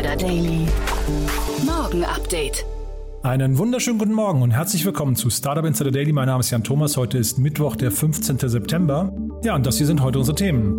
Insider Daily. Morgen Update. Einen wunderschönen guten Morgen und herzlich willkommen zu Startup Insider Daily. Mein Name ist Jan Thomas. Heute ist Mittwoch, der 15. September. Ja, und das hier sind heute unsere Themen.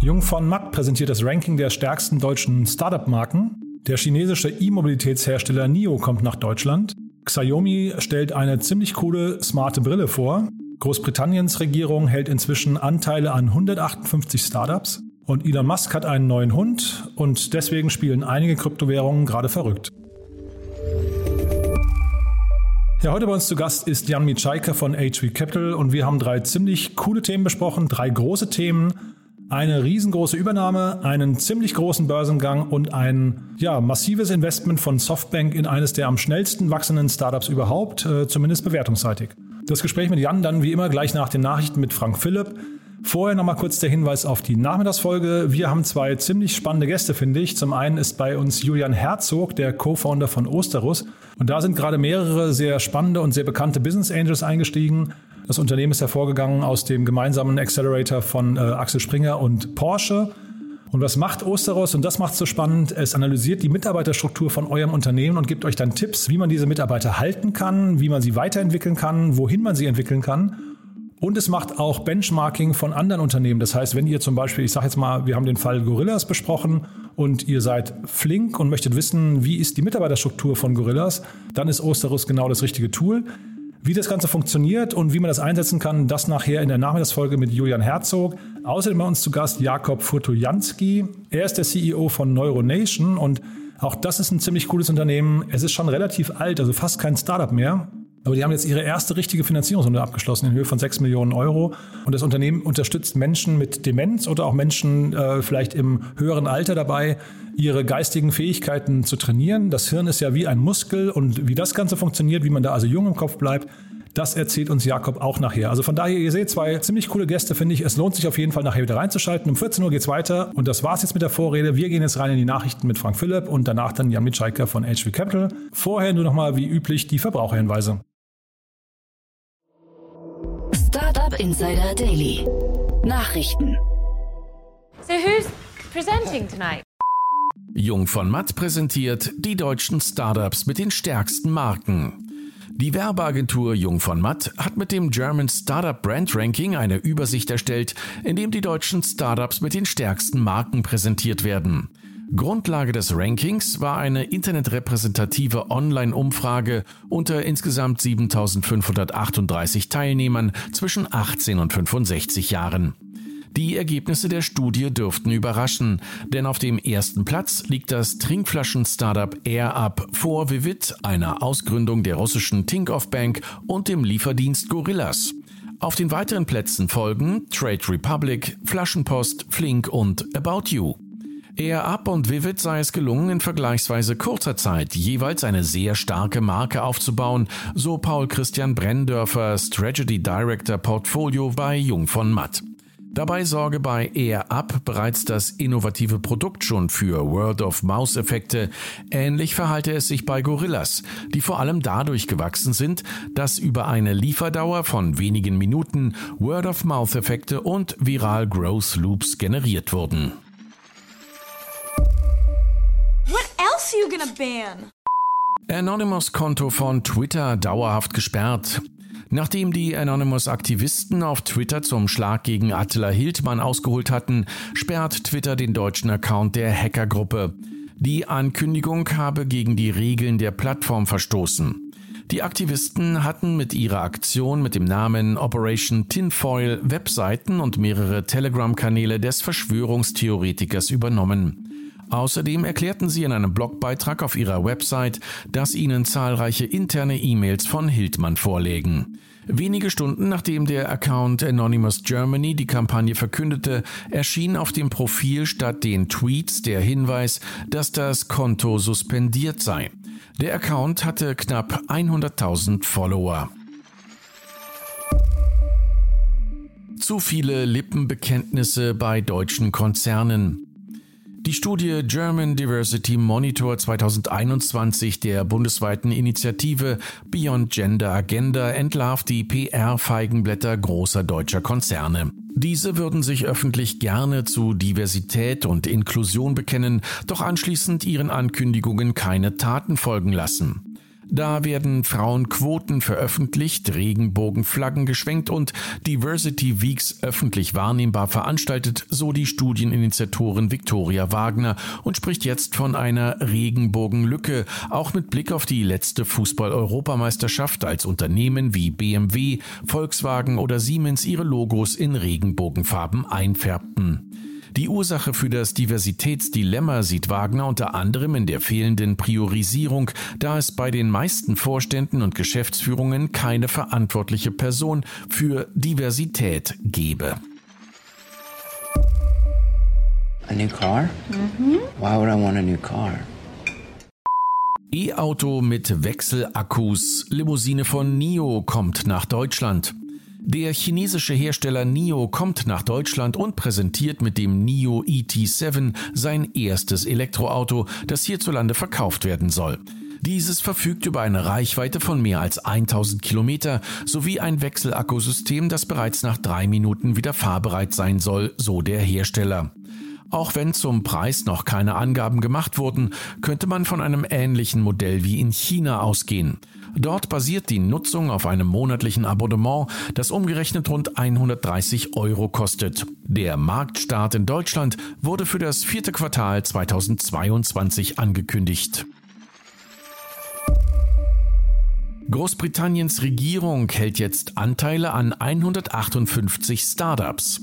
Jung von Matt präsentiert das Ranking der stärksten deutschen Startup-Marken. Der chinesische E-Mobilitätshersteller NIO kommt nach Deutschland. Xiaomi stellt eine ziemlich coole, smarte Brille vor. Großbritanniens Regierung hält inzwischen Anteile an 158 Startups. Und Elon Musk hat einen neuen Hund und deswegen spielen einige Kryptowährungen gerade verrückt. Ja, heute bei uns zu Gast ist Jan Mitschaika von HV Capital und wir haben drei ziemlich coole Themen besprochen, drei große Themen, eine riesengroße Übernahme, einen ziemlich großen Börsengang und ein ja, massives Investment von Softbank in eines der am schnellsten wachsenden Startups überhaupt, äh, zumindest bewertungsseitig. Das Gespräch mit Jan dann wie immer gleich nach den Nachrichten mit Frank Philipp. Vorher nochmal kurz der Hinweis auf die Nachmittagsfolge. Wir haben zwei ziemlich spannende Gäste, finde ich. Zum einen ist bei uns Julian Herzog, der Co-Founder von Osterus. Und da sind gerade mehrere sehr spannende und sehr bekannte Business Angels eingestiegen. Das Unternehmen ist hervorgegangen aus dem gemeinsamen Accelerator von äh, Axel Springer und Porsche. Und was macht Osteros? Und das macht es so spannend. Es analysiert die Mitarbeiterstruktur von eurem Unternehmen und gibt euch dann Tipps, wie man diese Mitarbeiter halten kann, wie man sie weiterentwickeln kann, wohin man sie entwickeln kann und es macht auch Benchmarking von anderen Unternehmen. Das heißt, wenn ihr zum Beispiel, ich sage jetzt mal, wir haben den Fall Gorillas besprochen und ihr seid flink und möchtet wissen, wie ist die Mitarbeiterstruktur von Gorillas, dann ist Osterus genau das richtige Tool. Wie das Ganze funktioniert und wie man das einsetzen kann, das nachher in der Nachmittagsfolge mit Julian Herzog. Außerdem bei uns zu Gast Jakob Furtojanski. Er ist der CEO von Neuronation und auch das ist ein ziemlich cooles Unternehmen. Es ist schon relativ alt, also fast kein Startup mehr. Aber die haben jetzt ihre erste richtige Finanzierungsrunde abgeschlossen in Höhe von 6 Millionen Euro. Und das Unternehmen unterstützt Menschen mit Demenz oder auch Menschen äh, vielleicht im höheren Alter dabei, ihre geistigen Fähigkeiten zu trainieren. Das Hirn ist ja wie ein Muskel und wie das Ganze funktioniert, wie man da also jung im Kopf bleibt, das erzählt uns Jakob auch nachher. Also von daher, ihr seht zwei ziemlich coole Gäste, finde ich. Es lohnt sich auf jeden Fall nachher wieder reinzuschalten. Um 14 Uhr geht's weiter und das war's jetzt mit der Vorrede. Wir gehen jetzt rein in die Nachrichten mit Frank Philipp und danach dann Jan Mitschaiker von HV Capital. Vorher nur nochmal wie üblich die Verbraucherhinweise. Insider Daily. Nachrichten. So who's presenting tonight? Jung von Matt präsentiert die deutschen Startups mit den stärksten Marken. Die Werbeagentur Jung von Matt hat mit dem German Startup Brand Ranking eine Übersicht erstellt, in dem die deutschen Startups mit den stärksten Marken präsentiert werden. Grundlage des Rankings war eine internetrepräsentative Online-Umfrage unter insgesamt 7538 Teilnehmern zwischen 18 und 65 Jahren. Die Ergebnisse der Studie dürften überraschen, denn auf dem ersten Platz liegt das Trinkflaschen-Startup AirUp vor Vivid, einer Ausgründung der russischen Tinkoff Bank und dem Lieferdienst Gorillas. Auf den weiteren Plätzen folgen Trade Republic, Flaschenpost, Flink und About You. Eher Up und Vivid sei es gelungen, in vergleichsweise kurzer Zeit jeweils eine sehr starke Marke aufzubauen, so Paul Christian Brenndörfer, Strategy Director Portfolio bei Jung von Matt. Dabei sorge bei Air Up bereits das innovative Produkt schon für Word-of-Mouse-Effekte. Ähnlich verhalte es sich bei Gorillas, die vor allem dadurch gewachsen sind, dass über eine Lieferdauer von wenigen Minuten Word-of-Mouth-Effekte und Viral Growth Loops generiert wurden. Else are you gonna ban? Anonymous-Konto von Twitter dauerhaft gesperrt. Nachdem die Anonymous-Aktivisten auf Twitter zum Schlag gegen Attila Hildmann ausgeholt hatten, sperrt Twitter den deutschen Account der Hackergruppe. Die Ankündigung habe gegen die Regeln der Plattform verstoßen. Die Aktivisten hatten mit ihrer Aktion mit dem Namen Operation Tinfoil Webseiten und mehrere Telegram-Kanäle des Verschwörungstheoretikers übernommen. Außerdem erklärten sie in einem Blogbeitrag auf ihrer Website, dass ihnen zahlreiche interne E-Mails von Hildmann vorlägen. Wenige Stunden nachdem der Account Anonymous Germany die Kampagne verkündete, erschien auf dem Profil statt den Tweets der Hinweis, dass das Konto suspendiert sei. Der Account hatte knapp 100.000 Follower. Zu viele Lippenbekenntnisse bei deutschen Konzernen. Die Studie German Diversity Monitor 2021 der bundesweiten Initiative Beyond Gender Agenda entlarvt die PR-Feigenblätter großer deutscher Konzerne. Diese würden sich öffentlich gerne zu Diversität und Inklusion bekennen, doch anschließend ihren Ankündigungen keine Taten folgen lassen. Da werden Frauenquoten veröffentlicht, Regenbogenflaggen geschwenkt und Diversity Weeks öffentlich wahrnehmbar veranstaltet, so die Studieninitiatorin Viktoria Wagner und spricht jetzt von einer Regenbogenlücke, auch mit Blick auf die letzte Fußball-Europameisterschaft, als Unternehmen wie BMW, Volkswagen oder Siemens ihre Logos in Regenbogenfarben einfärbten. Die Ursache für das Diversitätsdilemma sieht Wagner unter anderem in der fehlenden Priorisierung, da es bei den meisten Vorständen und Geschäftsführungen keine verantwortliche Person für Diversität gebe. A new car? Mm-hmm. Why would I want a new car? E-Auto mit Wechselakkus. Limousine von NIO kommt nach Deutschland. Der chinesische Hersteller NIO kommt nach Deutschland und präsentiert mit dem NIO ET7 sein erstes Elektroauto, das hierzulande verkauft werden soll. Dieses verfügt über eine Reichweite von mehr als 1000 Kilometer sowie ein Wechselakkusystem, das bereits nach drei Minuten wieder fahrbereit sein soll, so der Hersteller. Auch wenn zum Preis noch keine Angaben gemacht wurden, könnte man von einem ähnlichen Modell wie in China ausgehen. Dort basiert die Nutzung auf einem monatlichen Abonnement, das umgerechnet rund 130 Euro kostet. Der Marktstart in Deutschland wurde für das vierte Quartal 2022 angekündigt. Großbritanniens Regierung hält jetzt Anteile an 158 Startups.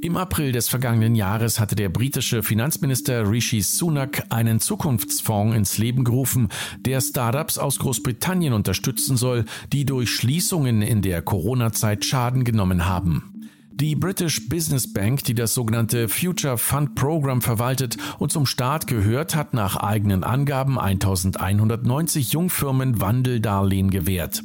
Im April des vergangenen Jahres hatte der britische Finanzminister Rishi Sunak einen Zukunftsfonds ins Leben gerufen, der Startups aus Großbritannien unterstützen soll, die durch Schließungen in der Corona-Zeit Schaden genommen haben. Die British Business Bank, die das sogenannte Future Fund Program verwaltet und zum Staat gehört, hat nach eigenen Angaben 1190 Jungfirmen Wandeldarlehen gewährt.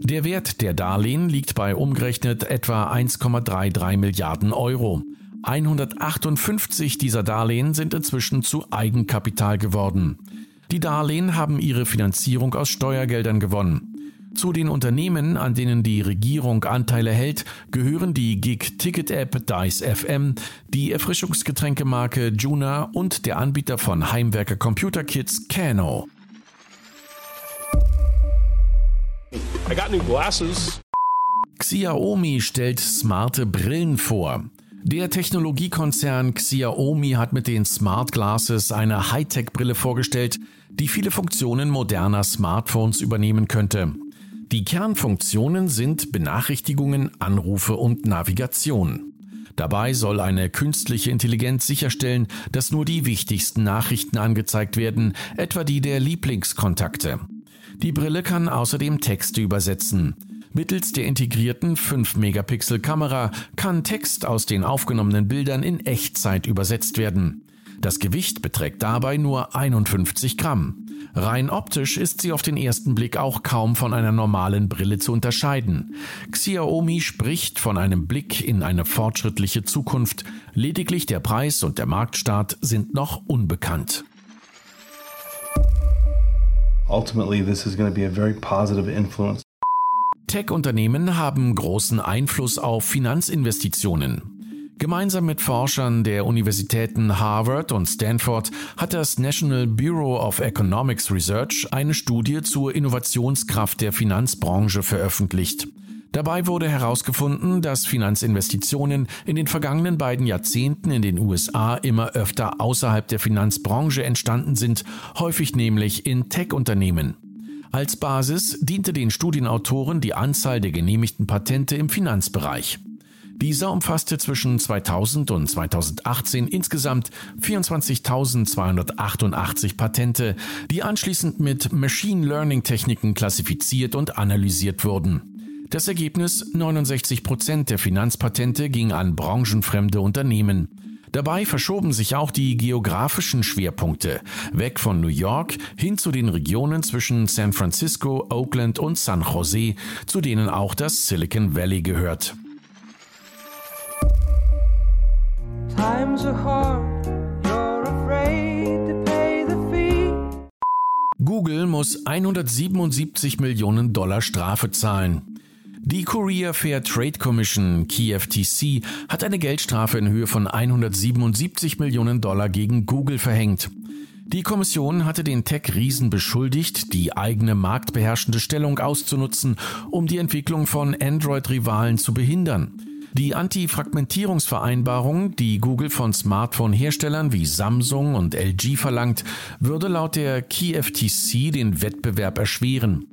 Der Wert der Darlehen liegt bei umgerechnet etwa 1,33 Milliarden Euro. 158 dieser Darlehen sind inzwischen zu Eigenkapital geworden. Die Darlehen haben ihre Finanzierung aus Steuergeldern gewonnen. Zu den Unternehmen, an denen die Regierung Anteile hält, gehören die Gig-Ticket-App Dice FM, die Erfrischungsgetränkemarke Juna und der Anbieter von Heimwerker Computer Kits I got new glasses. Xiaomi stellt smarte Brillen vor. Der Technologiekonzern Xiaomi hat mit den Smart Glasses eine Hightech-Brille vorgestellt, die viele Funktionen moderner Smartphones übernehmen könnte. Die Kernfunktionen sind Benachrichtigungen, Anrufe und Navigation. Dabei soll eine künstliche Intelligenz sicherstellen, dass nur die wichtigsten Nachrichten angezeigt werden, etwa die der Lieblingskontakte. Die Brille kann außerdem Texte übersetzen. Mittels der integrierten 5-Megapixel-Kamera kann Text aus den aufgenommenen Bildern in Echtzeit übersetzt werden. Das Gewicht beträgt dabei nur 51 Gramm. Rein optisch ist sie auf den ersten Blick auch kaum von einer normalen Brille zu unterscheiden. Xiaomi spricht von einem Blick in eine fortschrittliche Zukunft, lediglich der Preis und der Marktstart sind noch unbekannt. Ultimately this is going to be a very positive influence. Tech-Unternehmen haben großen Einfluss auf Finanzinvestitionen. Gemeinsam mit Forschern der Universitäten Harvard und Stanford hat das National Bureau of Economics Research eine Studie zur Innovationskraft der Finanzbranche veröffentlicht. Dabei wurde herausgefunden, dass Finanzinvestitionen in den vergangenen beiden Jahrzehnten in den USA immer öfter außerhalb der Finanzbranche entstanden sind, häufig nämlich in Tech-Unternehmen. Als Basis diente den Studienautoren die Anzahl der genehmigten Patente im Finanzbereich. Dieser umfasste zwischen 2000 und 2018 insgesamt 24.288 Patente, die anschließend mit Machine Learning Techniken klassifiziert und analysiert wurden. Das Ergebnis 69 Prozent der Finanzpatente ging an branchenfremde Unternehmen. Dabei verschoben sich auch die geografischen Schwerpunkte weg von New York hin zu den Regionen zwischen San Francisco, Oakland und San Jose, zu denen auch das Silicon Valley gehört. Google muss 177 Millionen Dollar Strafe zahlen. Die Korea Fair Trade Commission, KFTC, hat eine Geldstrafe in Höhe von 177 Millionen Dollar gegen Google verhängt. Die Kommission hatte den Tech-Riesen beschuldigt, die eigene marktbeherrschende Stellung auszunutzen, um die Entwicklung von Android-Rivalen zu behindern. Die Anti-Fragmentierungsvereinbarung, die Google von Smartphone-Herstellern wie Samsung und LG verlangt, würde laut der KFTC den Wettbewerb erschweren.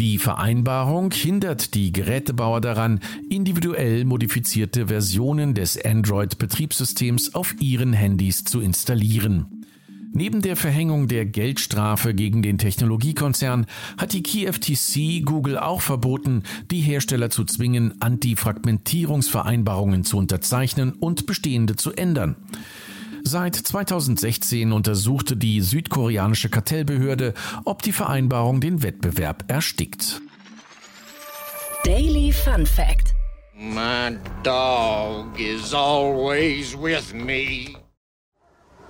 Die Vereinbarung hindert die Gerätebauer daran, individuell modifizierte Versionen des Android-Betriebssystems auf ihren Handys zu installieren. Neben der Verhängung der Geldstrafe gegen den Technologiekonzern hat die KFTC Google auch verboten, die Hersteller zu zwingen, Antifragmentierungsvereinbarungen zu unterzeichnen und bestehende zu ändern. Seit 2016 untersuchte die südkoreanische Kartellbehörde, ob die Vereinbarung den Wettbewerb erstickt. Daily Fun Fact. My dog is always with me.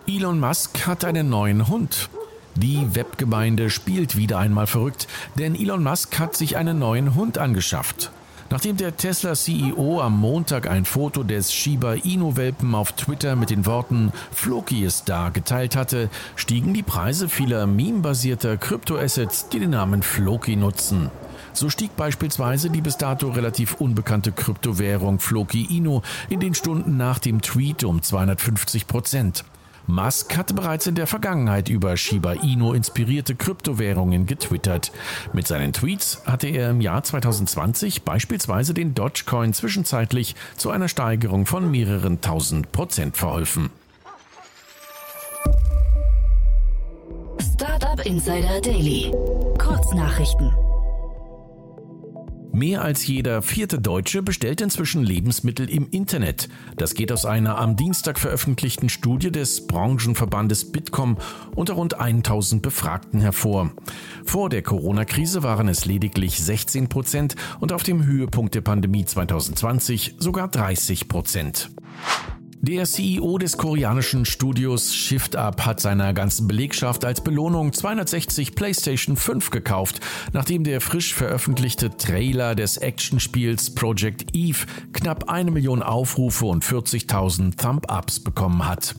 Elon Musk hat einen neuen Hund. Die Webgemeinde spielt wieder einmal verrückt, denn Elon Musk hat sich einen neuen Hund angeschafft. Nachdem der Tesla-CEO am Montag ein Foto des Shiba Inu-Welpen auf Twitter mit den Worten Floki ist da geteilt hatte, stiegen die Preise vieler meme-basierter Kryptoassets, die den Namen Floki nutzen. So stieg beispielsweise die bis dato relativ unbekannte Kryptowährung Floki Inu in den Stunden nach dem Tweet um 250 Prozent. Musk hatte bereits in der Vergangenheit über Shiba Inu inspirierte Kryptowährungen getwittert. Mit seinen Tweets hatte er im Jahr 2020 beispielsweise den Dogecoin zwischenzeitlich zu einer Steigerung von mehreren tausend Prozent verholfen. Startup Insider Daily. Kurznachrichten. Mehr als jeder vierte Deutsche bestellt inzwischen Lebensmittel im Internet. Das geht aus einer am Dienstag veröffentlichten Studie des Branchenverbandes Bitkom unter rund 1000 Befragten hervor. Vor der Corona-Krise waren es lediglich 16 Prozent und auf dem Höhepunkt der Pandemie 2020 sogar 30 Prozent. Der CEO des koreanischen Studios Shift Up hat seiner ganzen Belegschaft als Belohnung 260 PlayStation 5 gekauft, nachdem der frisch veröffentlichte Trailer des Actionspiels Project Eve knapp eine Million Aufrufe und 40.000 Thumb-Ups bekommen hat.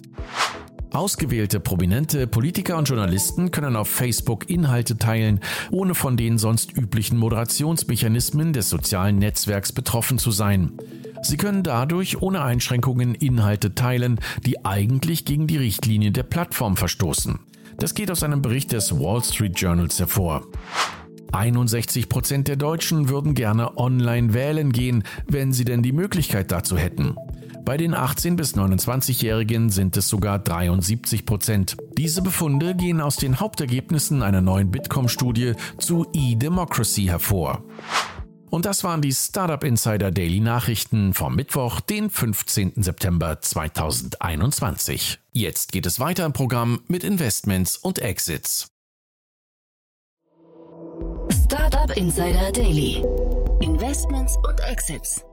Ausgewählte prominente Politiker und Journalisten können auf Facebook Inhalte teilen, ohne von den sonst üblichen Moderationsmechanismen des sozialen Netzwerks betroffen zu sein. Sie können dadurch ohne Einschränkungen Inhalte teilen, die eigentlich gegen die Richtlinien der Plattform verstoßen. Das geht aus einem Bericht des Wall Street Journals hervor. 61 Prozent der Deutschen würden gerne online wählen gehen, wenn sie denn die Möglichkeit dazu hätten. Bei den 18- bis 29-Jährigen sind es sogar 73 Prozent. Diese Befunde gehen aus den Hauptergebnissen einer neuen Bitkom-Studie zu E-Democracy hervor. Und das waren die Startup Insider Daily Nachrichten vom Mittwoch, den 15. September 2021. Jetzt geht es weiter im Programm mit Investments und Exits. Startup Insider Daily. Investments und Exits.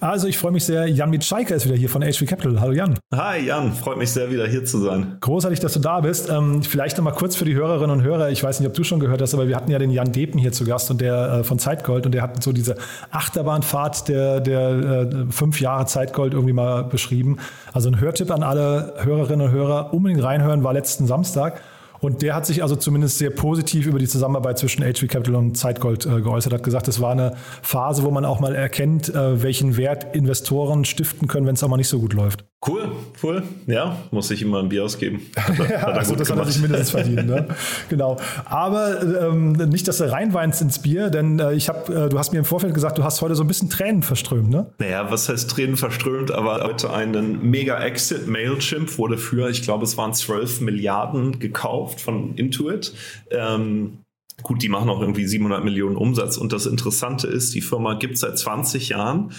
Also ich freue mich sehr, Jan Mitschaiker ist wieder hier von HV Capital. Hallo Jan. Hi Jan, freut mich sehr wieder hier zu sein. Großartig, dass du da bist. Ähm, vielleicht nochmal kurz für die Hörerinnen und Hörer, ich weiß nicht, ob du schon gehört hast, aber wir hatten ja den Jan Depen hier zu Gast und der äh, von Zeitgold und der hat so diese Achterbahnfahrt der, der äh, fünf Jahre Zeitgold irgendwie mal beschrieben. Also ein Hörtipp an alle Hörerinnen und Hörer, unbedingt reinhören, war letzten Samstag. Und der hat sich also zumindest sehr positiv über die Zusammenarbeit zwischen HV Capital und Zeitgold äh, geäußert, hat gesagt, es war eine Phase, wo man auch mal erkennt, äh, welchen Wert Investoren stiften können, wenn es auch mal nicht so gut läuft. Cool, cool. Ja, muss ich ihm mal ein Bier ausgeben. ja, also das gemacht. hat er sich mindestens verdient. Ne? genau. Aber ähm, nicht, dass du reinweinst ins Bier, denn äh, ich habe, äh, du hast mir im Vorfeld gesagt, du hast heute so ein bisschen Tränen verströmt, ne? Naja, was heißt Tränen verströmt? Aber heute einen Mega-Exit. Mailchimp wurde für, ich glaube, es waren 12 Milliarden gekauft von Intuit. Ähm, gut, die machen auch irgendwie 700 Millionen Umsatz. Und das Interessante ist, die Firma gibt es seit 20 Jahren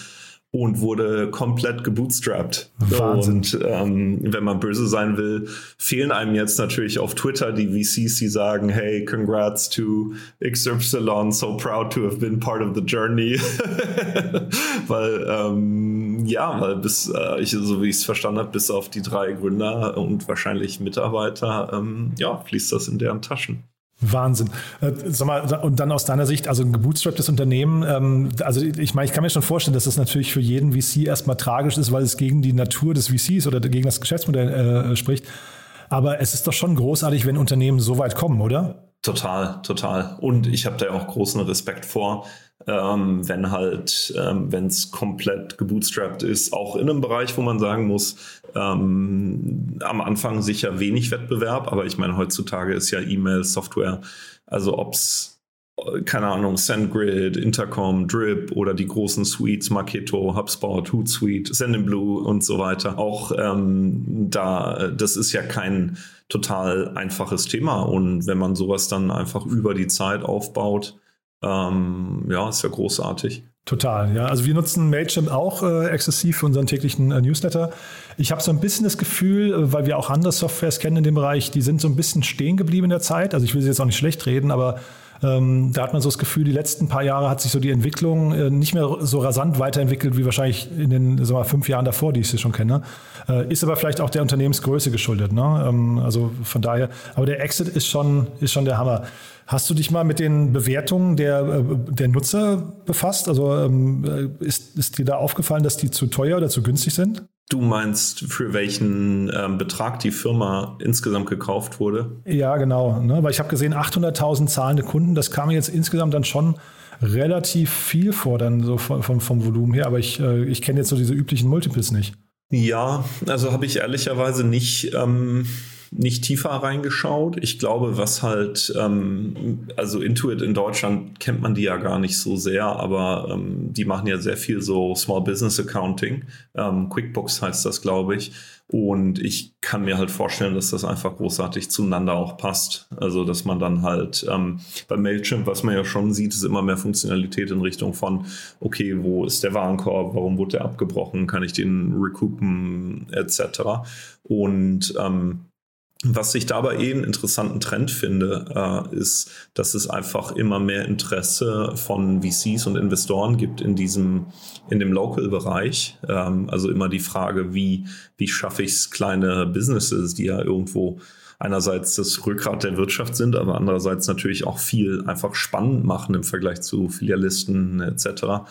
und wurde komplett gebootstrapped. Wahnsinn. Und ähm, wenn man böse sein will, fehlen einem jetzt natürlich auf Twitter die VCs, die sagen, hey, congrats to XY, so proud to have been part of the journey. weil, ähm, ja, weil bis, äh, ich, so wie ich es verstanden habe, bis auf die drei Gründer und wahrscheinlich Mitarbeiter, ähm, ja, fließt das in deren Taschen. Wahnsinn. Äh, sag mal, und dann aus deiner Sicht, also ein gebootstrapptes Unternehmen, ähm, also ich meine, ich kann mir schon vorstellen, dass das natürlich für jeden VC erstmal tragisch ist, weil es gegen die Natur des VCs oder gegen das Geschäftsmodell äh, spricht. Aber es ist doch schon großartig, wenn Unternehmen so weit kommen, oder? Total, total. Und ich habe da auch großen Respekt vor, ähm, wenn halt, ähm, wenn es komplett gebootstrapped ist, auch in einem Bereich, wo man sagen muss, ähm, am Anfang sicher wenig Wettbewerb, aber ich meine, heutzutage ist ja E-Mail, Software, also ob es keine Ahnung, SendGrid, Intercom, Drip oder die großen Suites, Marketo, HubSpot, Hootsuite, Sendinblue und so weiter. Auch ähm, da, das ist ja kein total einfaches Thema. Und wenn man sowas dann einfach über die Zeit aufbaut, ähm, ja, ist ja großartig. Total, ja. Also wir nutzen Mailchimp auch äh, exzessiv für unseren täglichen äh, Newsletter. Ich habe so ein bisschen das Gefühl, äh, weil wir auch andere Softwares kennen in dem Bereich, die sind so ein bisschen stehen geblieben in der Zeit. Also ich will sie jetzt auch nicht schlecht reden, aber ähm, da hat man so das Gefühl, die letzten paar Jahre hat sich so die Entwicklung äh, nicht mehr so rasant weiterentwickelt wie wahrscheinlich in den sagen wir, fünf Jahren davor, die ich sie schon kenne. Äh, ist aber vielleicht auch der Unternehmensgröße geschuldet. Ne? Ähm, also von daher, aber der Exit ist schon, ist schon der Hammer. Hast du dich mal mit den Bewertungen der, äh, der Nutzer befasst? Also ähm, äh, ist, ist dir da aufgefallen, dass die zu teuer oder zu günstig sind? Du meinst, für welchen ähm, Betrag die Firma insgesamt gekauft wurde? Ja, genau. Ne? Weil ich habe gesehen, 800.000 zahlende Kunden, das kam mir jetzt insgesamt dann schon relativ viel vor, dann so vom, vom, vom Volumen her. Aber ich, äh, ich kenne jetzt so diese üblichen Multiples nicht. Ja, also habe ich ehrlicherweise nicht. Ähm nicht tiefer reingeschaut. Ich glaube, was halt, ähm, also Intuit in Deutschland kennt man die ja gar nicht so sehr, aber ähm, die machen ja sehr viel so Small Business Accounting. Ähm, QuickBooks heißt das, glaube ich. Und ich kann mir halt vorstellen, dass das einfach großartig zueinander auch passt. Also, dass man dann halt ähm, bei Mailchimp, was man ja schon sieht, ist immer mehr Funktionalität in Richtung von, okay, wo ist der Warenkorb, warum wurde der abgebrochen, kann ich den recoupen, etc. Und ähm, was ich dabei eh einen interessanten Trend finde, äh, ist, dass es einfach immer mehr Interesse von VCs und Investoren gibt in diesem, in dem Local-Bereich. Ähm, also immer die Frage, wie, wie schaffe ich es, kleine Businesses, die ja irgendwo einerseits das Rückgrat der Wirtschaft sind, aber andererseits natürlich auch viel einfach spannend machen im Vergleich zu Filialisten etc.,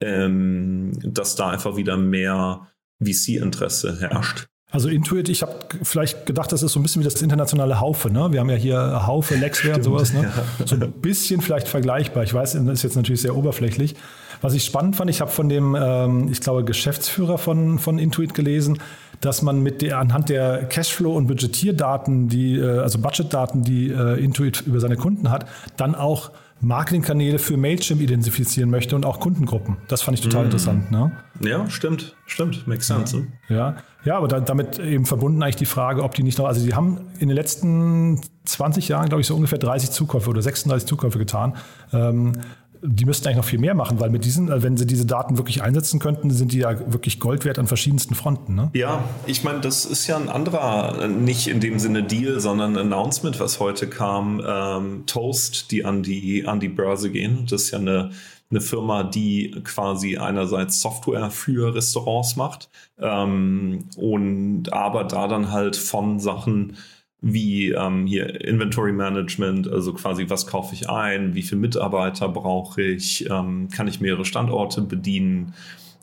ähm, dass da einfach wieder mehr VC-Interesse herrscht. Also Intuit, ich habe vielleicht gedacht, das ist so ein bisschen wie das internationale Haufe. Ne? Wir haben ja hier Haufe, Lexware und sowas. Ne? Ja. So ein bisschen vielleicht vergleichbar. Ich weiß, das ist jetzt natürlich sehr oberflächlich. Was ich spannend fand, ich habe von dem, ähm, ich glaube, Geschäftsführer von, von Intuit gelesen, dass man mit der, anhand der Cashflow- und Budgetierdaten, die, äh, also Budgetdaten, die äh, Intuit über seine Kunden hat, dann auch Marketingkanäle für Mailchimp identifizieren möchte und auch Kundengruppen. Das fand ich total mm. interessant. Ne? Ja, stimmt, stimmt, makes sense. Ja, ja. ja aber da, damit eben verbunden eigentlich die Frage, ob die nicht noch, also die haben in den letzten 20 Jahren, glaube ich, so ungefähr 30 Zukäufe oder 36 Zukäufe getan. Ähm, die müssten eigentlich noch viel mehr machen, weil mit diesen, äh, wenn sie diese Daten wirklich einsetzen könnten, sind die ja wirklich Gold wert an verschiedensten Fronten. Ne? Ja, ich meine, das ist ja ein anderer, nicht in dem Sinne Deal, sondern Announcement, was heute kam. Ähm, Toast, die an die, an die Börse gehen. Das ist ja eine, eine Firma, die quasi einerseits Software für Restaurants macht ähm, und aber da dann halt von Sachen wie ähm, hier Inventory Management, also quasi was kaufe ich ein, wie viele Mitarbeiter brauche ich, ähm, kann ich mehrere Standorte bedienen,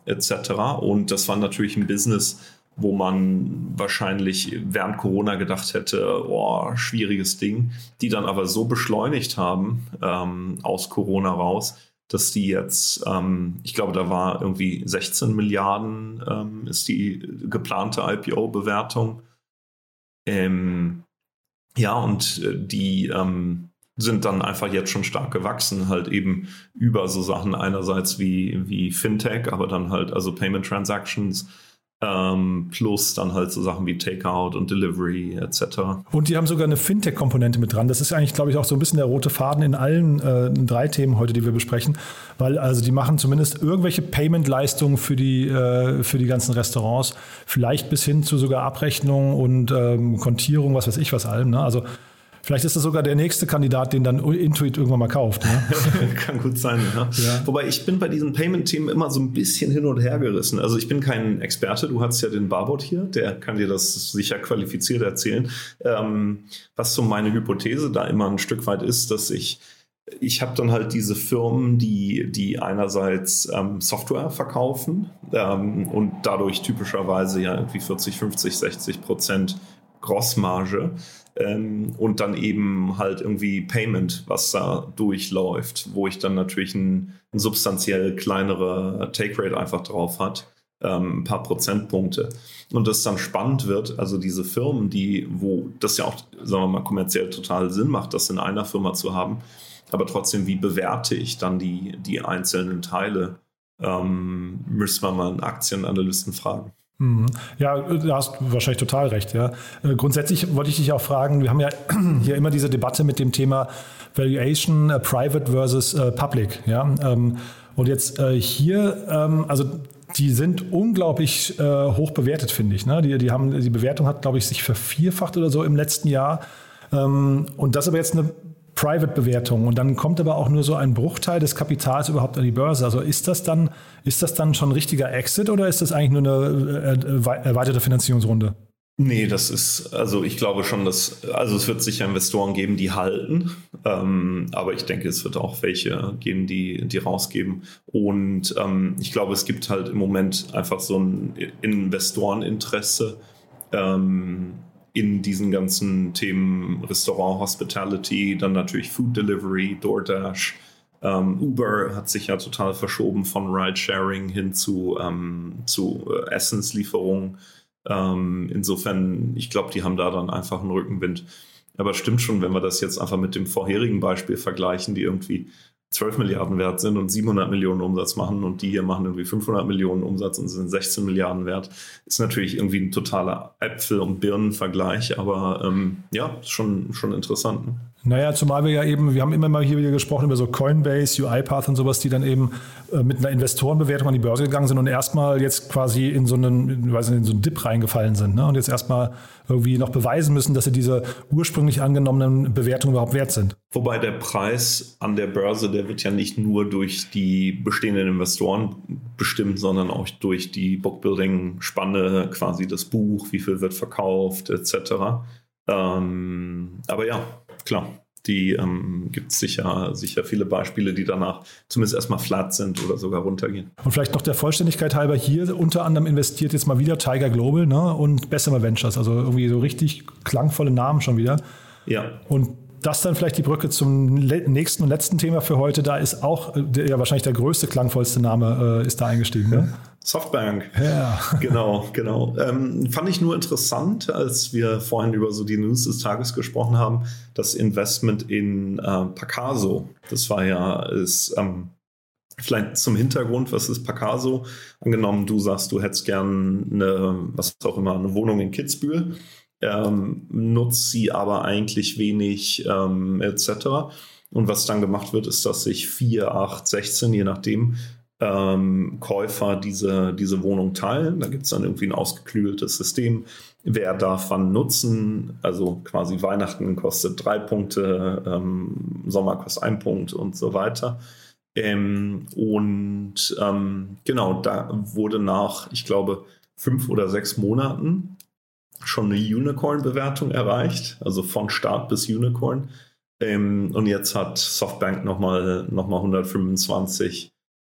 etc. Und das war natürlich ein Business, wo man wahrscheinlich während Corona gedacht hätte, oh, schwieriges Ding, die dann aber so beschleunigt haben ähm, aus Corona raus, dass die jetzt, ähm, ich glaube, da war irgendwie 16 Milliarden ähm, ist die geplante IPO-Bewertung. Ähm, ja, und äh, die ähm, sind dann einfach jetzt schon stark gewachsen, halt eben über so Sachen einerseits wie, wie Fintech, aber dann halt also Payment Transactions, ähm, plus dann halt so Sachen wie Takeout und Delivery etc. Und die haben sogar eine Fintech-Komponente mit dran. Das ist eigentlich, glaube ich, auch so ein bisschen der rote Faden in allen äh, drei Themen heute, die wir besprechen, weil also die machen zumindest irgendwelche Payment-Leistungen für die, äh, für die ganzen Restaurants, vielleicht bis hin zu sogar Abrechnung und ähm, Kontierung, was weiß ich was allem. Ne? Also Vielleicht ist das sogar der nächste Kandidat, den dann Intuit irgendwann mal kauft. Ne? Kann gut sein. Ja. Ja. Wobei ich bin bei diesen Payment-Themen immer so ein bisschen hin und her gerissen. Also ich bin kein Experte. Du hast ja den Barbot hier, der kann dir das sicher qualifiziert erzählen. Ähm, was so meine Hypothese da immer ein Stück weit ist, dass ich ich habe dann halt diese Firmen, die, die einerseits ähm, Software verkaufen ähm, und dadurch typischerweise ja irgendwie 40, 50, 60 Prozent Grossmarge ähm, und dann eben halt irgendwie Payment, was da durchläuft, wo ich dann natürlich ein, ein substanziell kleinere Take Rate einfach drauf hat, ähm, ein paar Prozentpunkte. Und das dann spannend wird, also diese Firmen, die, wo das ja auch, sagen wir mal, kommerziell total Sinn macht, das in einer Firma zu haben, aber trotzdem, wie bewerte ich dann die, die einzelnen Teile? Ähm, müsste man mal einen Aktienanalysten fragen. Mhm. Ja, du hast wahrscheinlich total recht. Ja. Äh, grundsätzlich wollte ich dich auch fragen, wir haben ja hier immer diese Debatte mit dem Thema Valuation uh, Private versus uh, Public. Ja. Ähm, und jetzt hier, ähm, also die sind unglaublich hoch bewertet, finde ich. Ne? Die, die, haben, die Bewertung hat, glaube ich, sich vervierfacht oder so im letzten Jahr. Ähm, und das aber jetzt eine Private-Bewertung und dann kommt aber auch nur so ein Bruchteil des Kapitals überhaupt an die Börse. Also ist das dann, ist das dann schon ein richtiger Exit oder ist das eigentlich nur eine äh, erweiterte Finanzierungsrunde? Nee, das ist, also ich glaube schon, dass, also es wird sicher Investoren geben, die halten, ähm, aber ich denke, es wird auch welche geben, die, die rausgeben. Und ähm, ich glaube, es gibt halt im Moment einfach so ein Investoreninteresse, ähm, in diesen ganzen Themen Restaurant, Hospitality, dann natürlich Food Delivery, DoorDash. Ähm, Uber hat sich ja total verschoben von Ridesharing hin zu, ähm, zu äh, Essenslieferungen. Ähm, insofern, ich glaube, die haben da dann einfach einen Rückenwind. Aber stimmt schon, wenn wir das jetzt einfach mit dem vorherigen Beispiel vergleichen, die irgendwie 12 Milliarden wert sind und 700 Millionen Umsatz machen und die hier machen irgendwie 500 Millionen Umsatz und sind 16 Milliarden wert, ist natürlich irgendwie ein totaler Äpfel- und Birnenvergleich, aber ähm, ja, schon, schon interessant. Ne? Naja, zumal wir ja eben, wir haben immer mal hier wieder gesprochen über so Coinbase, UiPath und sowas, die dann eben äh, mit einer Investorenbewertung an die Börse gegangen sind und erstmal jetzt quasi in so einen, weiß nicht, in so einen Dip reingefallen sind ne? und jetzt erstmal irgendwie noch beweisen müssen, dass sie diese ursprünglich angenommenen Bewertungen überhaupt wert sind. Wobei der Preis an der Börse, der wird ja nicht nur durch die bestehenden Investoren bestimmt, sondern auch durch die Bookbuilding-Spanne, quasi das Buch, wie viel wird verkauft, etc. Ähm, aber ja, klar, die ähm, gibt es sicher, sicher viele Beispiele, die danach zumindest erstmal flat sind oder sogar runtergehen. Und vielleicht noch der Vollständigkeit halber hier unter anderem investiert jetzt mal wieder Tiger Global ne, und Bessemer Ventures, also irgendwie so richtig klangvolle Namen schon wieder. Ja. Und das dann vielleicht die Brücke zum nächsten und letzten Thema für heute. Da ist auch der, ja wahrscheinlich der größte, klangvollste Name äh, ist da eingestiegen. Ne? Softbank. Ja. Genau, genau. Ähm, fand ich nur interessant, als wir vorhin über so die News des Tages gesprochen haben, das Investment in äh, Pacaso. Das war ja, ist, ähm, Vielleicht zum Hintergrund, was ist Pacaso? Angenommen, du sagst, du hättest gern eine, was auch immer, eine Wohnung in Kitzbühel ähm, nutzt sie aber eigentlich wenig ähm, etc. Und was dann gemacht wird, ist, dass sich 4, 8, 16, je nachdem, ähm, Käufer diese, diese Wohnung teilen. Da gibt es dann irgendwie ein ausgeklügeltes System. Wer darf wann nutzen? Also quasi Weihnachten kostet drei Punkte, ähm, Sommer kostet ein Punkt und so weiter. Ähm, und ähm, genau, da wurde nach, ich glaube, fünf oder sechs Monaten schon eine Unicorn-Bewertung erreicht, also von Start bis Unicorn. Ähm, und jetzt hat Softbank nochmal noch mal 125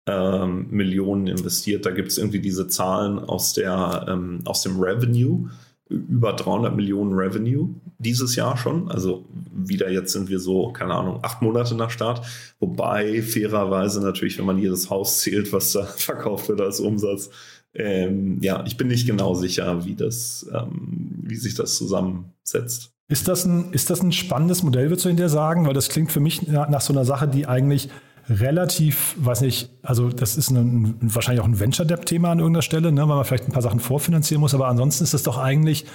ähm, Millionen investiert. Da gibt es irgendwie diese Zahlen aus, der, ähm, aus dem Revenue, über 300 Millionen Revenue dieses Jahr schon. Also wieder jetzt sind wir so, keine Ahnung, acht Monate nach Start. Wobei fairerweise natürlich, wenn man jedes Haus zählt, was da verkauft wird als Umsatz, ähm, ja, ich bin nicht genau sicher, wie, das, ähm, wie sich das zusammensetzt. Ist das, ein, ist das ein spannendes Modell, würdest du hinterher sagen? Weil das klingt für mich nach, nach so einer Sache, die eigentlich relativ, weiß nicht, also das ist ein, wahrscheinlich auch ein Venture-Debt-Thema an irgendeiner Stelle, ne, weil man vielleicht ein paar Sachen vorfinanzieren muss, aber ansonsten ist das doch eigentlich,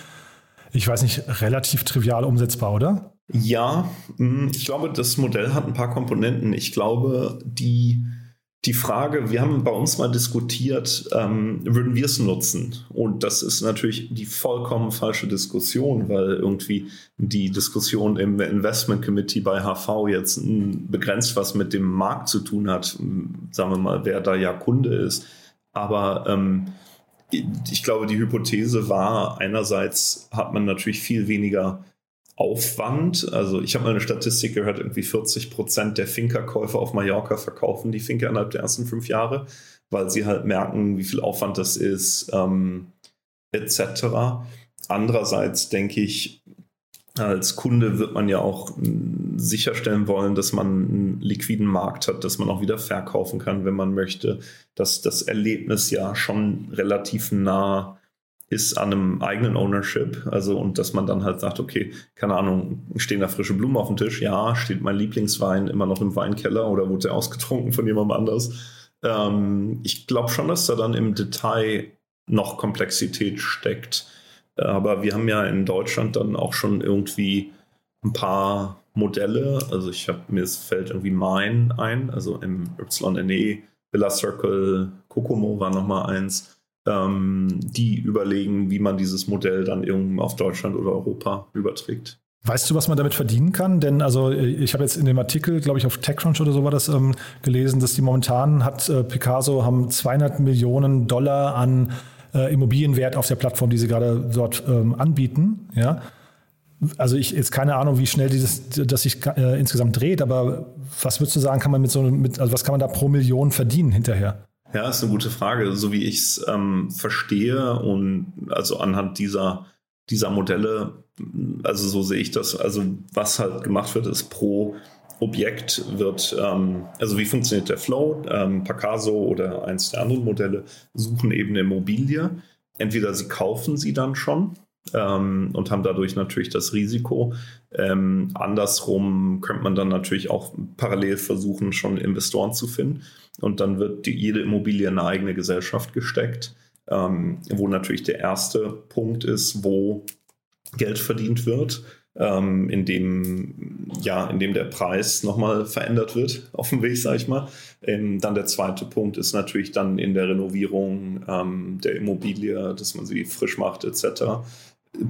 ich weiß nicht, relativ trivial umsetzbar, oder? Ja, mm, ich glaube, das Modell hat ein paar Komponenten. Ich glaube, die die Frage, wir haben bei uns mal diskutiert, ähm, würden wir es nutzen? Und das ist natürlich die vollkommen falsche Diskussion, weil irgendwie die Diskussion im Investment Committee bei HV jetzt begrenzt was mit dem Markt zu tun hat, sagen wir mal, wer da ja Kunde ist. Aber ähm, ich glaube, die Hypothese war, einerseits hat man natürlich viel weniger Aufwand. Also ich habe mal eine Statistik gehört, irgendwie 40 Prozent der Finca-Käufer auf Mallorca verkaufen die Finca innerhalb der ersten fünf Jahre, weil sie halt merken, wie viel Aufwand das ist, ähm, etc. Andererseits denke ich, als Kunde wird man ja auch hm, sicherstellen wollen, dass man einen liquiden Markt hat, dass man auch wieder verkaufen kann, wenn man möchte, dass das Erlebnis ja schon relativ nah ist an einem eigenen Ownership. Also, und dass man dann halt sagt, okay, keine Ahnung, stehen da frische Blumen auf dem Tisch? Ja, steht mein Lieblingswein immer noch im Weinkeller oder wurde er ausgetrunken von jemandem anders? Ähm, ich glaube schon, dass da dann im Detail noch Komplexität steckt. Aber wir haben ja in Deutschland dann auch schon irgendwie ein paar Modelle. Also ich habe mir es fällt irgendwie mein ein, also im YNE, Villa Circle, Kokomo war nochmal eins ähm, die überlegen, wie man dieses Modell dann irgendwann auf Deutschland oder Europa überträgt. Weißt du, was man damit verdienen kann? Denn also ich habe jetzt in dem Artikel, glaube ich, auf TechCrunch oder so war das ähm, gelesen, dass die momentan hat äh, Picasso haben 200 Millionen Dollar an äh, Immobilienwert auf der Plattform, die sie gerade dort ähm, anbieten. Ja, also ich jetzt keine Ahnung, wie schnell dieses, das sich äh, insgesamt dreht, aber was würdest du sagen, kann man mit so mit, also was kann man da pro Million verdienen hinterher? Ja, ist eine gute Frage. So wie ich es ähm, verstehe und also anhand dieser, dieser Modelle, also so sehe ich das, also was halt gemacht wird, ist pro Objekt wird, ähm, also wie funktioniert der Flow? Ähm, Picasso oder eins der anderen Modelle suchen eben eine Immobilie. Entweder sie kaufen sie dann schon ähm, und haben dadurch natürlich das Risiko. Ähm, andersrum könnte man dann natürlich auch parallel versuchen, schon Investoren zu finden. Und dann wird die, jede Immobilie in eine eigene Gesellschaft gesteckt, ähm, wo natürlich der erste Punkt ist, wo Geld verdient wird, ähm, in, dem, ja, in dem der Preis nochmal verändert wird, auf dem Weg, sage ich mal. Ähm, dann der zweite Punkt ist natürlich dann in der Renovierung ähm, der Immobilie, dass man sie frisch macht etc.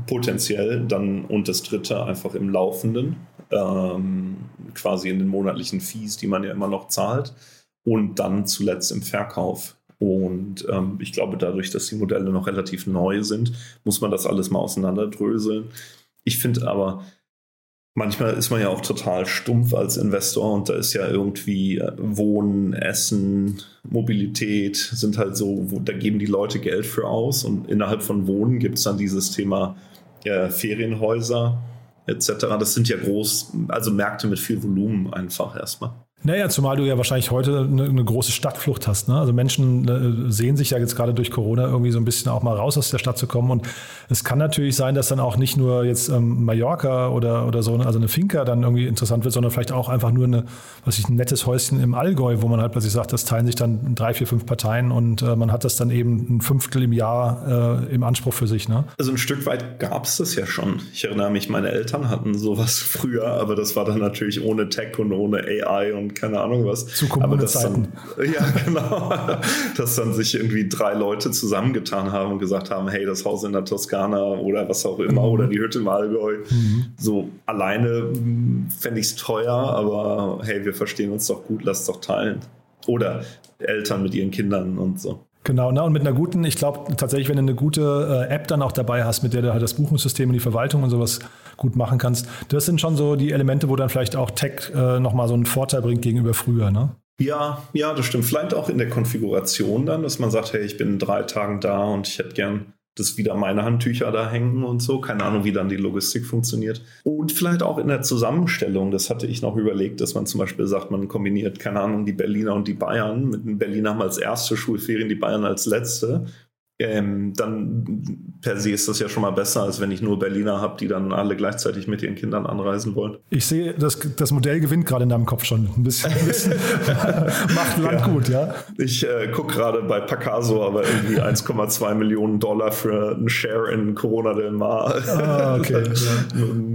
Potenziell dann und das dritte einfach im Laufenden, ähm, quasi in den monatlichen Fees, die man ja immer noch zahlt und dann zuletzt im Verkauf. Und ähm, ich glaube, dadurch, dass die Modelle noch relativ neu sind, muss man das alles mal auseinanderdröseln. Ich finde aber, manchmal ist man ja auch total stumpf als Investor und da ist ja irgendwie äh, Wohnen, Essen, Mobilität sind halt so, wo, da geben die Leute Geld für aus und innerhalb von Wohnen gibt es dann dieses Thema äh, Ferienhäuser etc. Das sind ja groß, also Märkte mit viel Volumen einfach erstmal. Naja, zumal du ja wahrscheinlich heute eine, eine große Stadtflucht hast. Ne? Also Menschen äh, sehen sich ja jetzt gerade durch Corona irgendwie so ein bisschen auch mal raus aus der Stadt zu kommen. Und es kann natürlich sein, dass dann auch nicht nur jetzt ähm, Mallorca oder, oder so, also eine Finca dann irgendwie interessant wird, sondern vielleicht auch einfach nur eine, was ich, ein nettes Häuschen im Allgäu, wo man halt plötzlich sagt, das teilen sich dann drei, vier, fünf Parteien und äh, man hat das dann eben ein Fünftel im Jahr äh, im Anspruch für sich. Ne? Also ein Stück weit gab es das ja schon. Ich erinnere mich, meine Eltern hatten sowas früher, aber das war dann natürlich ohne Tech und ohne AI und keine Ahnung was. Zu Kommunezeiten. Ja, genau. dass dann sich irgendwie drei Leute zusammengetan haben und gesagt haben, hey, das Haus in der Toskana oder was auch immer mhm. oder die Hütte im Allgäu. Mhm. So alleine hm, fände ich es teuer, aber hey, wir verstehen uns doch gut, lass doch teilen. Oder Eltern mit ihren Kindern und so. Genau, ne? und mit einer guten, ich glaube tatsächlich, wenn du eine gute äh, App dann auch dabei hast, mit der du halt das Buchungssystem und die Verwaltung und sowas gut machen kannst, das sind schon so die Elemente, wo dann vielleicht auch Tech äh, nochmal so einen Vorteil bringt gegenüber früher, ne? Ja, ja, das stimmt. Vielleicht auch in der Konfiguration dann, dass man sagt, hey, ich bin in drei Tagen da und ich hätte gern dass wieder meine Handtücher da hängen und so. Keine Ahnung, wie dann die Logistik funktioniert. Und vielleicht auch in der Zusammenstellung, das hatte ich noch überlegt, dass man zum Beispiel sagt, man kombiniert, keine Ahnung, die Berliner und die Bayern. Mit den Berliner haben als erste Schulferien, die Bayern als letzte. Ähm, dann per se ist das ja schon mal besser, als wenn ich nur Berliner habe, die dann alle gleichzeitig mit ihren Kindern anreisen wollen. Ich sehe, das, das Modell gewinnt gerade in deinem Kopf schon. Ein bisschen, ein bisschen macht Land ja. gut, ja. Ich äh, gucke gerade bei Pacaso, aber irgendwie 1,2 Millionen Dollar für einen Share in Corona del Mar. Ah, okay.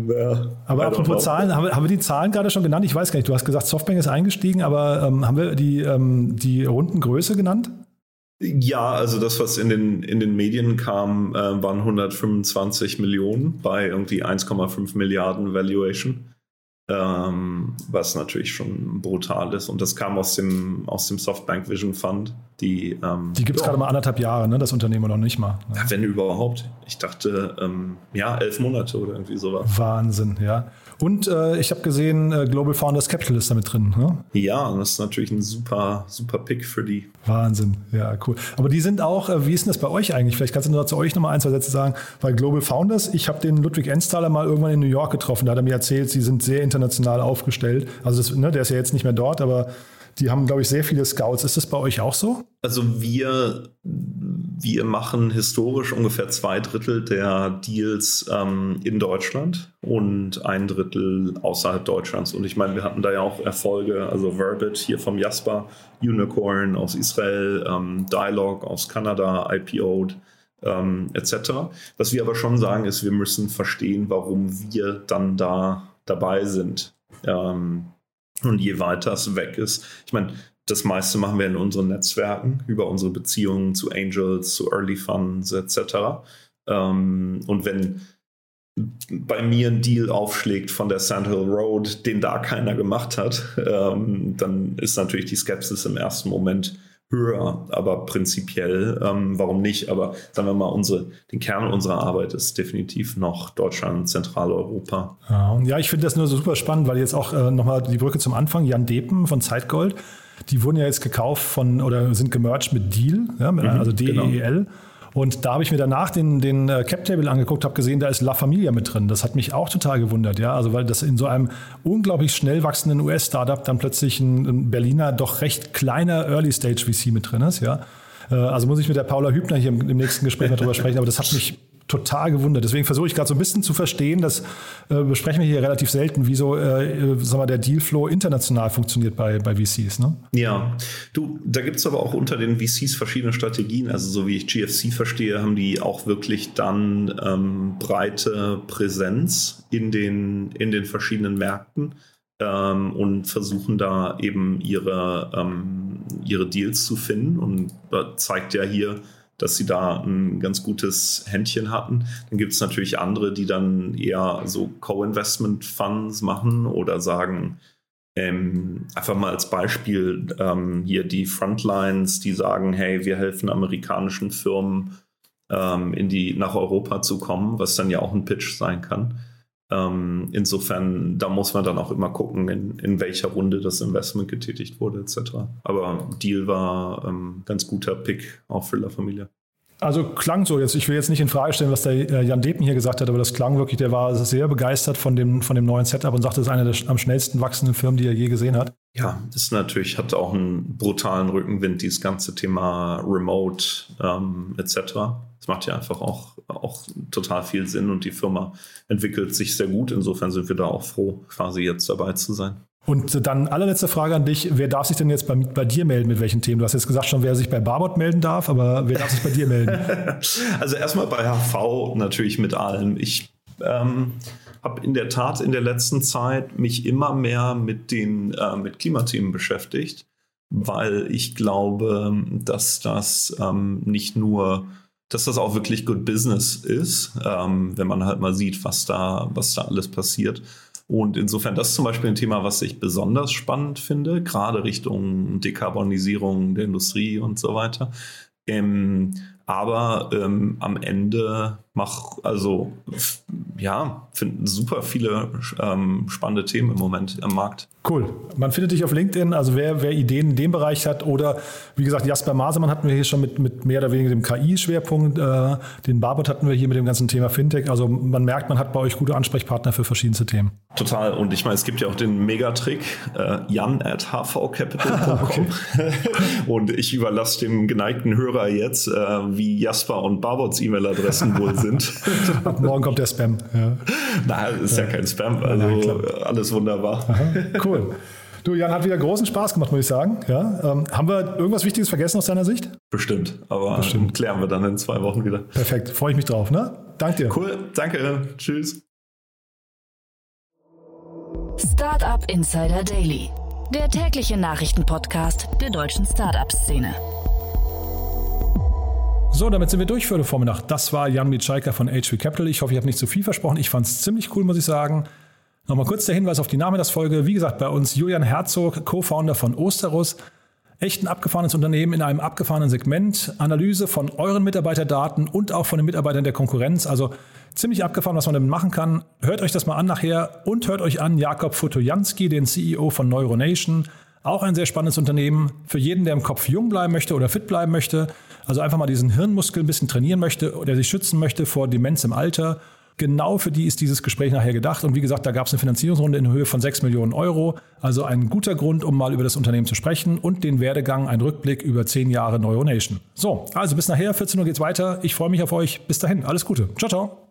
ja. aber apropos Zahlen, haben wir, haben wir, die Zahlen gerade schon genannt? Ich weiß gar nicht, du hast gesagt, Softbank ist eingestiegen, aber ähm, haben wir die, ähm, die Rundengröße genannt? Ja, also das, was in den, in den Medien kam, äh, waren 125 Millionen bei irgendwie 1,5 Milliarden Valuation. Ähm, was natürlich schon brutal ist. Und das kam aus dem, aus dem Softbank Vision Fund. Die, ähm, die gibt es gerade mal anderthalb Jahre, ne? das Unternehmen noch nicht mal. Ja, wenn überhaupt. Ich dachte, ähm, ja, elf Monate oder irgendwie sowas. Wahnsinn, ja. Und äh, ich habe gesehen, äh, Global Founders Capital ist damit drin. Ne? Ja, das ist natürlich ein super, super Pick für die. Wahnsinn, ja, cool. Aber die sind auch, äh, wie ist denn das bei euch eigentlich? Vielleicht kannst du nur zu euch nochmal ein, zwei Sätze sagen, weil Global Founders, ich habe den Ludwig Ensthaler mal irgendwann in New York getroffen, da hat er mir erzählt, sie sind sehr international aufgestellt. Also das, ne, der ist ja jetzt nicht mehr dort, aber die haben, glaube ich, sehr viele Scouts. Ist das bei euch auch so? Also wir, wir machen historisch ungefähr zwei Drittel der Deals ähm, in Deutschland und ein Drittel außerhalb Deutschlands. Und ich meine, wir hatten da ja auch Erfolge, also Verbit hier vom Jasper, Unicorn aus Israel, ähm, Dialog aus Kanada, IPO'd. Ähm, etc. Was wir aber schon sagen, ist, wir müssen verstehen, warum wir dann da dabei sind. Ähm, und je weiter es weg ist, ich meine, das meiste machen wir in unseren Netzwerken über unsere Beziehungen zu Angels, zu Early Funds etc. Ähm, und wenn bei mir ein Deal aufschlägt von der Sandhill Road, den da keiner gemacht hat, ähm, dann ist natürlich die Skepsis im ersten Moment höher, aber prinzipiell, ähm, warum nicht? Aber sagen wir mal, unsere, den Kern unserer Arbeit ist definitiv noch Deutschland, Zentraleuropa. Ja, ja ich finde das nur so super spannend, weil jetzt auch äh, nochmal die Brücke zum Anfang, Jan Depen von Zeitgold, die wurden ja jetzt gekauft von oder sind gemerged mit Deal, ja, mit, mhm, also DEL. Genau. Und da habe ich mir danach den, den äh, Cap-Table angeguckt, habe gesehen, da ist La Familia mit drin. Das hat mich auch total gewundert, ja. Also weil das in so einem unglaublich schnell wachsenden US-Startup dann plötzlich ein, Berliner, doch recht kleiner Early-Stage-VC mit drin ist, ja. Äh, also muss ich mit der Paula Hübner hier im nächsten Gespräch mal drüber sprechen, aber das hat mich total gewundert. Deswegen versuche ich gerade so ein bisschen zu verstehen, das äh, besprechen wir hier relativ selten, wie so äh, mal, der Dealflow international funktioniert bei, bei VCs. Ne? Ja, du, da gibt es aber auch unter den VCs verschiedene Strategien. Also so wie ich GFC verstehe, haben die auch wirklich dann ähm, breite Präsenz in den, in den verschiedenen Märkten ähm, und versuchen da eben ihre, ähm, ihre Deals zu finden. Und zeigt ja hier, dass sie da ein ganz gutes Händchen hatten. Dann gibt es natürlich andere, die dann eher so Co-Investment-Funds machen oder sagen, ähm, einfach mal als Beispiel ähm, hier die Frontlines, die sagen, hey, wir helfen amerikanischen Firmen ähm, in die, nach Europa zu kommen, was dann ja auch ein Pitch sein kann. Ähm, insofern, da muss man dann auch immer gucken, in, in welcher Runde das Investment getätigt wurde, etc. Aber Deal war ähm, ganz guter Pick auch für La Familia. Also klang so jetzt, ich will jetzt nicht in Frage stellen, was der äh, Jan Depen hier gesagt hat, aber das klang wirklich, der war sehr begeistert von dem, von dem neuen Setup und sagte, es ist eine der am schnellsten wachsenden Firmen, die er je gesehen hat. Ja, ist natürlich, hat auch einen brutalen Rückenwind, dieses ganze Thema Remote ähm, etc. Das macht ja einfach auch, auch total viel Sinn und die Firma entwickelt sich sehr gut. Insofern sind wir da auch froh, quasi jetzt dabei zu sein. Und dann allerletzte Frage an dich. Wer darf sich denn jetzt bei, bei, dir melden? Mit welchen Themen? Du hast jetzt gesagt schon, wer sich bei Barbot melden darf, aber wer darf sich bei dir melden? also erstmal bei HV natürlich mit allem. Ich ähm, habe in der Tat in der letzten Zeit mich immer mehr mit den äh, mit Klimathemen beschäftigt, weil ich glaube, dass das ähm, nicht nur dass das auch wirklich good business ist, ähm, wenn man halt mal sieht, was da, was da alles passiert. Und insofern das ist zum Beispiel ein Thema, was ich besonders spannend finde, gerade Richtung Dekarbonisierung der Industrie und so weiter. Ähm, aber ähm, am Ende mach also ja, finden super viele ähm, spannende Themen im Moment am Markt. Cool. Man findet dich auf LinkedIn, also wer, wer Ideen in dem Bereich hat oder wie gesagt, Jasper Masemann hatten wir hier schon mit, mit mehr oder weniger dem KI-Schwerpunkt, äh, den Barbot hatten wir hier mit dem ganzen Thema Fintech. Also man merkt, man hat bei euch gute Ansprechpartner für verschiedenste Themen. Total. Und ich meine, es gibt ja auch den Megatrick, äh, jan at hvcapital.com. und ich überlasse dem geneigten Hörer jetzt, äh, wie Jasper und Barbots E-Mail-Adressen wohl sind. Morgen kommt der Spam. Ja. Na, ist ja, ja kein Spam, also ja, alles wunderbar. Aha, cool. Du, Jan, hat wieder großen Spaß gemacht, muss ich sagen. Ja, ähm, haben wir irgendwas Wichtiges vergessen aus deiner Sicht? Bestimmt, aber Bestimmt. klären wir dann in zwei Wochen wieder. Perfekt, freue ich mich drauf. Ne? Danke dir. Cool, danke. Tschüss. Startup Insider Daily, der tägliche Nachrichtenpodcast der deutschen Startup-Szene. So, damit sind wir durch für die Vormittag. Das war Jan Mitschaiker von HV Capital. Ich hoffe, ich habe nicht zu viel versprochen. Ich fand es ziemlich cool, muss ich sagen. Nochmal kurz der Hinweis auf die Nachmittagsfolge. Wie gesagt, bei uns Julian Herzog, Co-Founder von Osterus. Echt ein abgefahrenes Unternehmen in einem abgefahrenen Segment. Analyse von euren Mitarbeiterdaten und auch von den Mitarbeitern der Konkurrenz. Also ziemlich abgefahren, was man damit machen kann. Hört euch das mal an nachher und hört euch an Jakob Fotojanski, den CEO von Neuronation. Auch ein sehr spannendes Unternehmen für jeden, der im Kopf jung bleiben möchte oder fit bleiben möchte. Also einfach mal diesen Hirnmuskel ein bisschen trainieren möchte oder sich schützen möchte vor Demenz im Alter. Genau für die ist dieses Gespräch nachher gedacht. Und wie gesagt, da gab es eine Finanzierungsrunde in Höhe von 6 Millionen Euro. Also ein guter Grund, um mal über das Unternehmen zu sprechen und den Werdegang, ein Rückblick über 10 Jahre Neuronation. So, also bis nachher, 14 Uhr geht's weiter. Ich freue mich auf euch. Bis dahin, alles Gute. Ciao, ciao.